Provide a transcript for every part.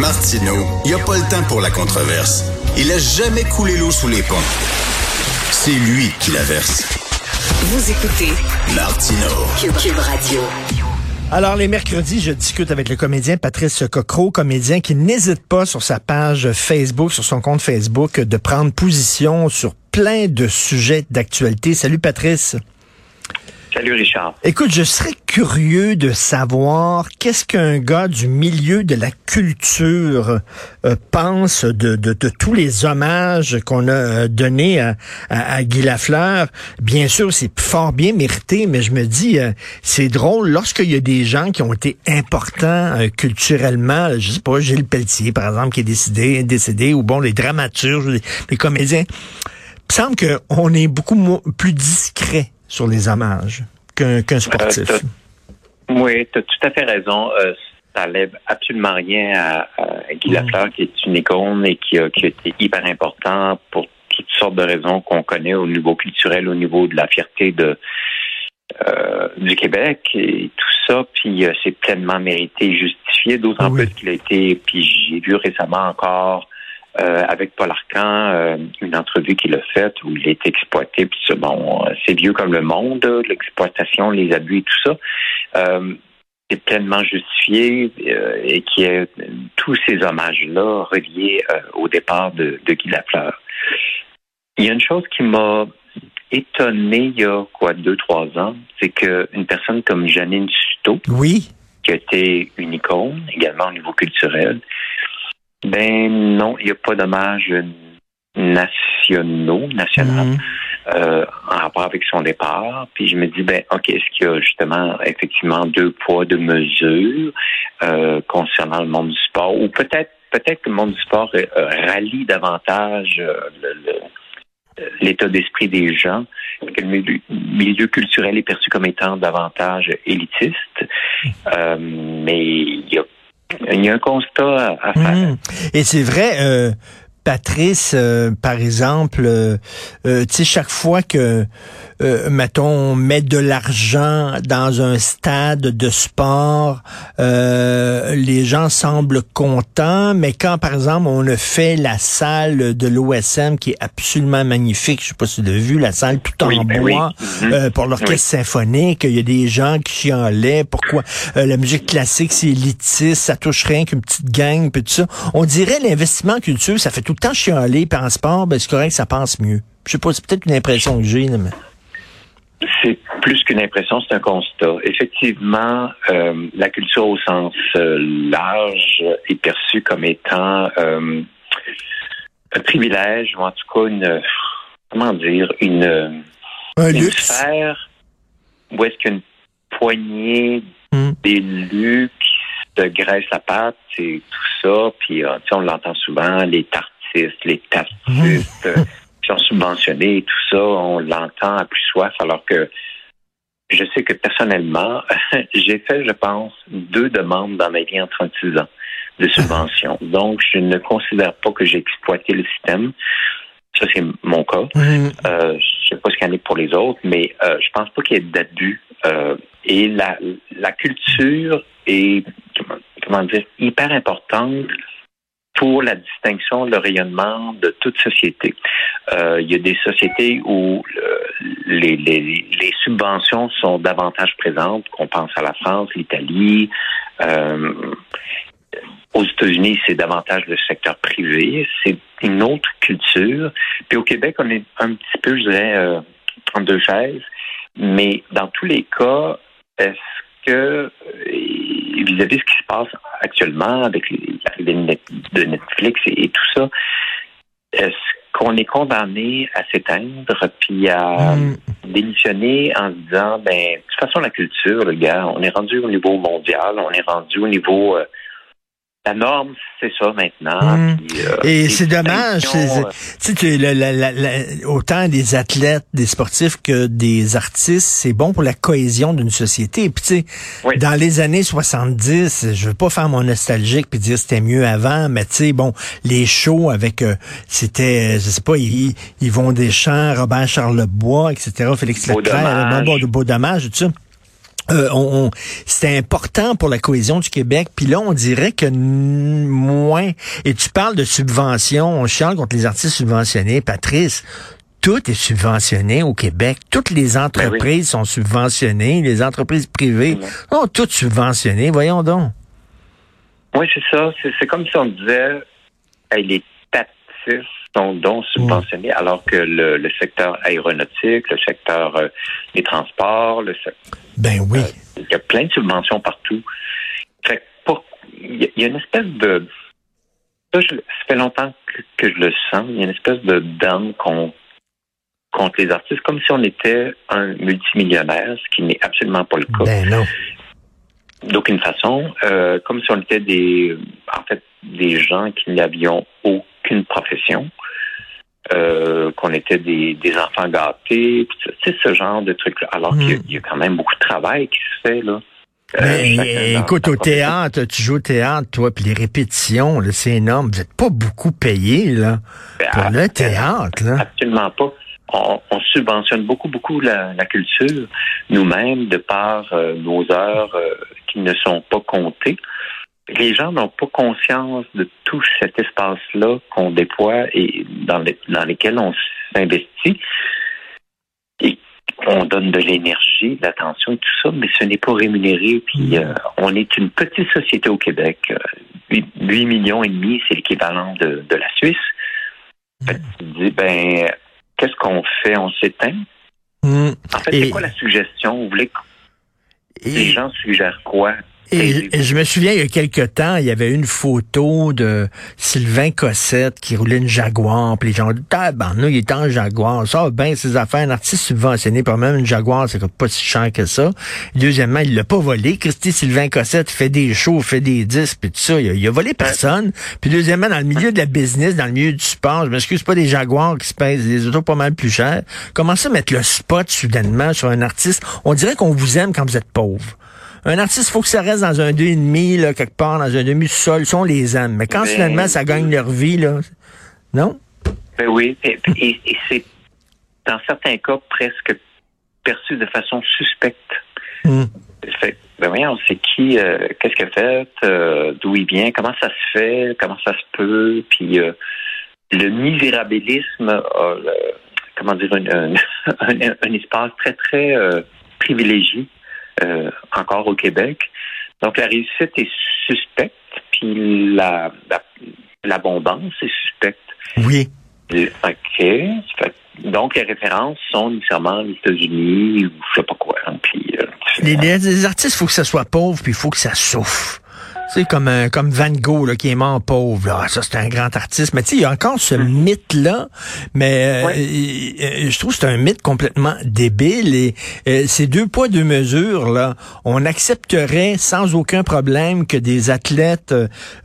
Martino, il n'y a pas le temps pour la controverse. Il a jamais coulé l'eau sous les ponts. C'est lui qui la verse. Vous écoutez Martino. Cube, Radio. Alors, les mercredis, je discute avec le comédien Patrice Cocro, comédien qui n'hésite pas sur sa page Facebook, sur son compte Facebook, de prendre position sur plein de sujets d'actualité. Salut Patrice. Salut Richard. Écoute, je serais curieux de savoir qu'est-ce qu'un gars du milieu de la culture euh, pense de, de, de, tous les hommages qu'on a euh, donnés à, à, Guy Lafleur. Bien sûr, c'est fort bien mérité, mais je me dis, euh, c'est drôle lorsqu'il y a des gens qui ont été importants culturellement, je sais pas, Gilles Pelletier, par exemple, qui est décédé, décédé ou bon, les dramaturges, les, comédiens. Il semble qu'on est beaucoup plus discret sur les hommages qu'un sportif. Euh, oui, tu as tout à fait raison. Euh, ça lève absolument rien à, Guy mm. Lafleur, qui est une icône et qui a, été hyper important pour toutes sortes de raisons qu'on connaît au niveau culturel, au niveau de la fierté de euh, du Québec et tout ça. Puis c'est pleinement mérité et justifié, d'autant plus qu'il a été. Puis j'ai vu récemment encore euh, avec Paul Arcan, euh, une entrevue qu'il a faite où il est exploité. Puis bon, euh, c'est vieux comme le monde, l'exploitation, les abus et tout ça. c'est pleinement justifié et qui est tous ces hommages-là reliés au départ de, de Guy Lafleur. Il y a une chose qui m'a étonné il y a quoi deux trois ans, c'est qu'une personne comme Janine Suto, oui, qui a été une icône également au niveau culturel, ben non, il n'y a pas d'hommage nationaux, national, mhm. euh, en rapport avec son départ. Puis je me dis, ben ok, est-ce qu'il y a justement effectivement deux poids, deux mesures euh, concernant le monde du sport, ou peut-être peut-être que le monde du sport euh, rallie davantage l'état d'esprit des gens, que le milieu, culturel est perçu comme étant davantage élitiste. Mhm. mais il y a il y a un constat à, faire. Mmh. Et c'est vrai, euh, Patrice, euh, par exemple, euh, tu sais, chaque fois que euh, mettons, mettre de l'argent dans un stade de sport, euh, les gens semblent contents, mais quand, par exemple, on a fait la salle de l'OSM, qui est absolument magnifique, je sais pas si tu l'as vu, la salle tout en ben bois, mhm. euh, pour l'orchestre symphonique, il y a des gens qui chialaient, pourquoi la musique classique, c'est élitiste, ça touche rien qu'une petite gang, puis tout ça. On dirait l'investissement culture, ça fait tout le temps chialer, puis en sport, ben, c'est correct, ça passe mieux. Je sais pas, c'est peut-être une impression que j'ai, mais... C'est plus qu'une impression, c'est un constat. Effectivement, euh, la culture au sens euh, large est perçue comme étant euh, un privilège, ou en tout cas une, comment dire, une, une sphère où est-ce qu'une poignée hmm. d'élus qui se graissent la patte et tout ça, puis on l'entend souvent, les les tartistes. Hmm. subventionnés et tout ça, on l'entend à plus soif, alors que je sais que personnellement, j'ai fait, je pense, deux demandes dans ma vie en 36 ans de subvention. Donc, je ne considère pas que j'ai exploité le système. Ça, c'est mon cas. Mm-hmm. Euh, je sais pas ce qu'il y en a pour les autres, mais euh, je pense pas qu'il y ait d'abus. Euh, et la, la culture est, comment dire, hyper importante pour la distinction, le rayonnement de toute société. Euh, il y a des sociétés où les, subventions sont davantage présentes, qu'on pense à la France, l'Italie. Euh, aux États-Unis, c'est davantage le secteur privé. C'est une autre culture. Puis au Québec, on est un petit peu, je dirais, euh, en deux chaises. Mais dans tous les cas, est-ce que vis-à-vis de ce qui se passe actuellement avec l'arrivée de Netflix et, tout ça, est-ce qu'on est condamné à s'éteindre puis à mm. démissionner en se disant ben de toute façon la culture, le gars, on est rendu au niveau mondial, on est rendu au niveau euh, la norme, c'est ça maintenant. Hmm. Euh, et c'est dommage. Tu sais, autant des athlètes, des sportifs que des artistes, c'est bon pour la cohésion d'une société. Puis tu sais, dans les années 70, je veux pas faire mon nostalgique puis dire c'était mieux avant, mais tu sais, bon, les shows avec, euh, c'était, je sais pas, ils, ils vont des champs, Robert Charlebois, etc., Félix Leclerc, beau dommage, tout ça. Euh, on, c'était important pour la cohésion du Québec. Puis là, on dirait que moins. Et tu parles de subventions. On chiale contre les artistes subventionnés. Patrice, tout est subventionné au Québec. Toutes les ben entreprises sont subventionnées. Les entreprises privées sont toutes subventionnées. Voyons donc. Oui, c'est ça. C'est comme si on disait les sont donc subventionnés, alors que le, secteur aéronautique, le secteur euh, des transports, le Ben oui. Euh, il y a plein de subventions partout. Fait il y a une espèce de ça, fait longtemps que, je le sens. Il y a une espèce de dame contre les artistes, comme si on était un multimillionnaire, ce qui n'est absolument pas le cas. Ben non d'aucune façon, euh, comme si on était des, en fait, des gens qui n'avions aucune profession, euh, qu'on était des, des enfants gâtés, c'est ce genre de trucs-là. Alors qu'il y, a hmm. quand même beaucoup de travail qui se fait là. Euh, écoute, au théâtre, tu joues au théâtre, toi, puis les répétitions, c'est énorme. Vous n'êtes pas beaucoup payé, là, ben, pour le théâtre, là. Absolument pas on, subventionne beaucoup, beaucoup la, culture nous-mêmes de par euh, nos heures euh, qui ne sont pas comptées. Les gens n'ont pas conscience de tout cet espace-là qu'on déploie et dans, les, dans lesquels on s'investit. Et on donne de l'énergie, de l'attention et tout ça, mais ce n'est pas rémunéré. Puis euh, on est une petite société au Québec. 8, millions et demi, c'est l'équivalent de, la Suisse. tu dis, ben, qu'est-ce qu'on fait? On s'éteint? Hmm. En fait, c'est quoi la suggestion? Vous voulez que les gens suggèrent quoi? Et, je me souviens, il y a quelque temps, il y avait une photo de Sylvain Cossette qui roulait une Jaguar. Puis les gens disaient, nous, il est en Jaguar. Ça, ben, ses affaires, un artiste subventionné par même une Jaguar, c'est pas si cher que ça. Deuxièmement, il l'a pas volé. Christy Sylvain Cossette fait des shows, fait des disques, puis tout ça. Il a, volé personne. Puis deuxièmement, dans le milieu de la business, dans le milieu du sport, je m'excuse pas des Jaguars qui se pèsent des autos pas mal plus chers. Comment ça mettre le spot soudainement sur un artiste? On dirait qu'on vous aime quand vous êtes pauvre. Un artiste, il faut que ça reste dans un 2,5, là, quelque part, dans un demi-sol. sont les aime. Mais quand ben, finalement ça gagne leur vie, là, non? Ben oui. Et, c'est, dans certains cas, presque perçu de façon suspecte. Hmm. ben voyons, c'est qui, euh, qu'est-ce qu'il a fait, euh, d'où il vient, comment ça se fait, comment ça se peut, puis euh, le misérabilisme comment dire, un, un, espace très, très privilégié euh, encore au Québec. Donc la réussite est suspecte, puis la, l'abondance est suspecte. Oui. OK. Donc, les références sont nécessairement les États-Unis ou je sais pas quoi. Hein, puis, euh, les, les, artistes, il faut que ça soit pauvre, puis il faut que ça souffre. C'est comme un, comme Van Gogh là, qui est mort pauvre. Ça, c'est un grand artiste. Mais tu sais, il y a encore ce mm. mythe-là. Mais euh, je trouve que c'est un mythe complètement débile. Et euh, ces deux poids, deux mesures, là, on accepterait sans aucun problème que des athlètes,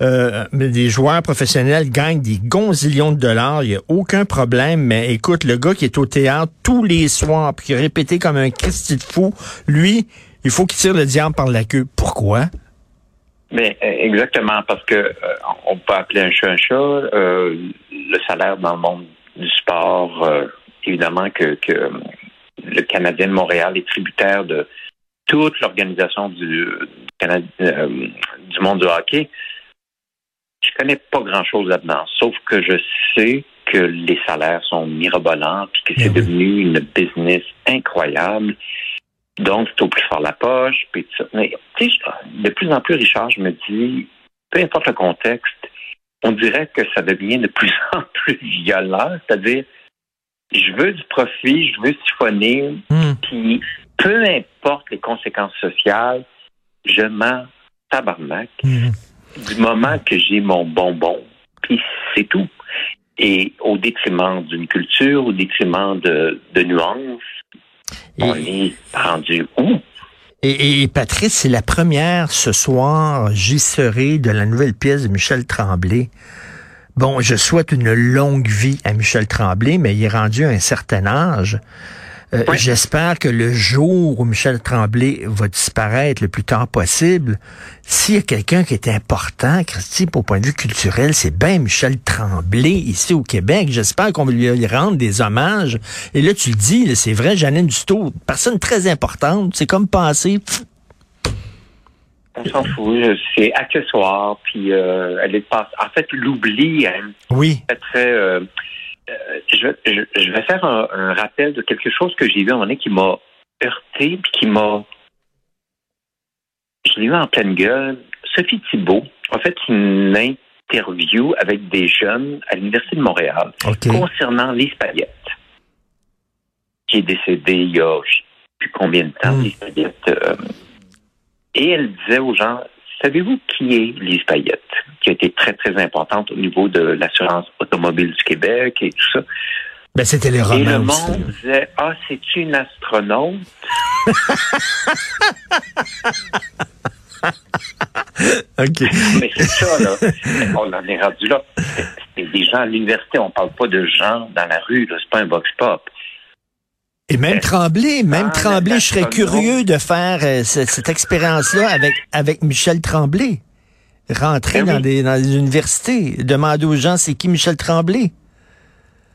euh, des joueurs professionnels gagnent des gonzillions de dollars. Il n'y a aucun problème. Mais écoute, le gars qui est au théâtre tous les soirs, puis qui est répété comme un Christi de fou, lui, il faut qu'il tire le diable par la queue. Pourquoi? Mais euh, exactement, parce que euh, on peut appeler un chat un chat. Euh, le salaire dans le monde du sport, évidemment que, que, le Canadien de Montréal est tributaire de toute l'organisation du, du monde du hockey. Je connais pas grand-chose là-dedans, sauf que je sais que les salaires sont mirobolants, puis que c'est ben devenu une business incroyable donc, c'est au plus fort la poche, puis ça. Mais, tu sais, de plus en plus, Richard, je me dis, peu importe le contexte, on dirait que ça devient de plus en plus violent. C'est-à-dire, je veux du profit, je veux siphonner, hmm. puis peu importe les conséquences sociales, je m'en tabarnak hmm. du moment que j'ai mon bonbon, puis c'est tout. Et au détriment d'une culture, au détriment de, de nuances, on est rendu où? Et, Patrice, c'est la première ce soir, j'y serai, de la nouvelle pièce de Michel Tremblay. Bon, je souhaite une longue vie à Michel Tremblay, mais il est rendu à un certain âge. Euh, j'espère que le jour où Michel Tremblay va disparaître le plus tard possible, s'il y a quelqu'un qui est important, Christy, pour point de vue culturel, c'est bien Michel Tremblay ici au Québec. J'espère qu'on va lui rendre des hommages. Et là, tu le dis, c'est vrai, Janine Dusto, personne très importante, c'est comme passé On s'en fout. C'est accessoire. Puis euh, elle est pas. En fait, l'oubli. Hein, oui. Très. Euh, je, je, je, vais faire un, un, rappel de quelque chose que j'ai vu à un moment donné qui m'a heurté puis qui m'a. Je l'ai vu en pleine gueule. Sophie Thibault a fait une interview avec des jeunes à l'Université de Montréal okay. concernant Lise Payette, qui est décédée il y a je sais plus combien de temps, mm. Lise Payette. Euh, et elle disait aux gens, savez-vous qui est Lise Payette, qui a été très, très importante au niveau de l'assurance automobile du Québec et tout ça? Ben, c'était les romans. Et le monde disait, ah, c'est une astronaute. OK. Mais c'est ça, là. On en est rendu là. C'est des gens à l'université. On parle pas de gens dans la rue, là. C'est pas un box pop. Et même Tremblay, même ah, Tremblay, je serais curieux de faire euh, cette, cette expérience-là avec, avec Michel Tremblay. Rentrer Ben dans, des, dans les universités, demander aux gens c'est qui Michel Tremblay.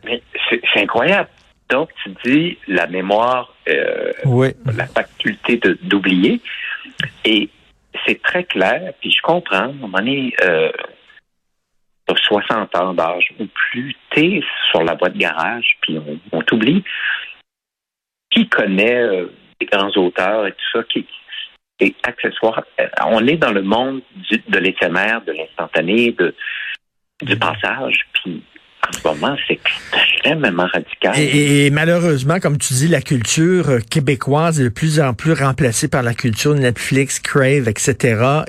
Mais c'est c'est incroyable. Donc, tu dis la mémoire, euh, Oui. la faculté de- d'oublier. Et c'est très clair, puis je comprends, à un moment donné, euh, t'as 60 ans d'âge ou plus, t'es sur la boîte de garage, puis on, on t'oublie. Qui connaît euh, les grands auteurs et tout ça, qui est accessoire? Euh, On est dans le monde du- de l'éphémère, de l'instantané, de, du passage, puis en ce moment, c'est extrêmement radical. Et, et- et malheureusement, comme tu dis, la culture euh, québécoise est de plus en plus remplacée par la culture Netflix, Crave, etc.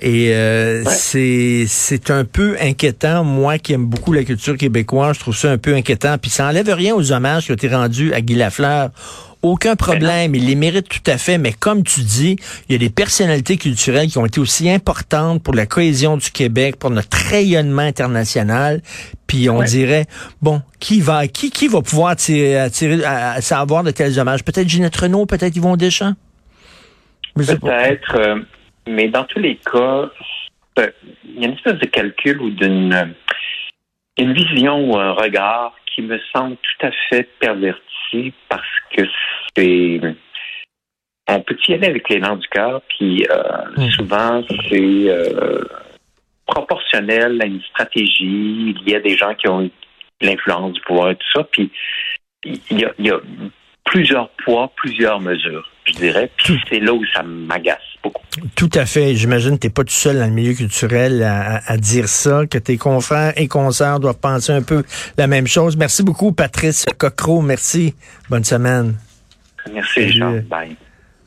Et euh, c'est c'est un peu inquiétant. Moi qui aime beaucoup la culture québécoise, je trouve ça un peu inquiétant. Puis ça enlève rien aux hommages qui ont été rendus à Guy Lafleur. Aucun problème, il les mérite tout à fait, mais comme tu dis, il y a des personnalités culturelles qui ont été aussi importantes pour la cohésion du Québec, pour notre rayonnement international. Puis on Ouais. dirait, bon, qui va, qui, qui va pouvoir tirer, tirer à, à savoir de tels hommages? Peut-être Ginette Renault, peut-être Yvon Deschamps? Peut-être, euh, mais dans tous les cas, c'est- il y a une espèce de calcul ou d'une euh, une vision ou un regard qui me semble tout à fait perverti parce que c'est on peut y aller avec l'élan du cœur, puis euh, Mm. souvent c'est euh, proportionnel à une stratégie. Il y a des gens qui ont l'influence du pouvoir et tout ça, puis il y a, il y a plusieurs poids, plusieurs mesures, je dirais. Puis c'est là où ça m'agace beaucoup. Tout à fait. J'imagine que t'es pas tout seul dans le milieu culturel à, dire ça, que tes confrères et concerts doivent penser un peu la même chose. Merci beaucoup, Patrice Cocro. Merci. Bonne semaine. Merci. Jean. Bye.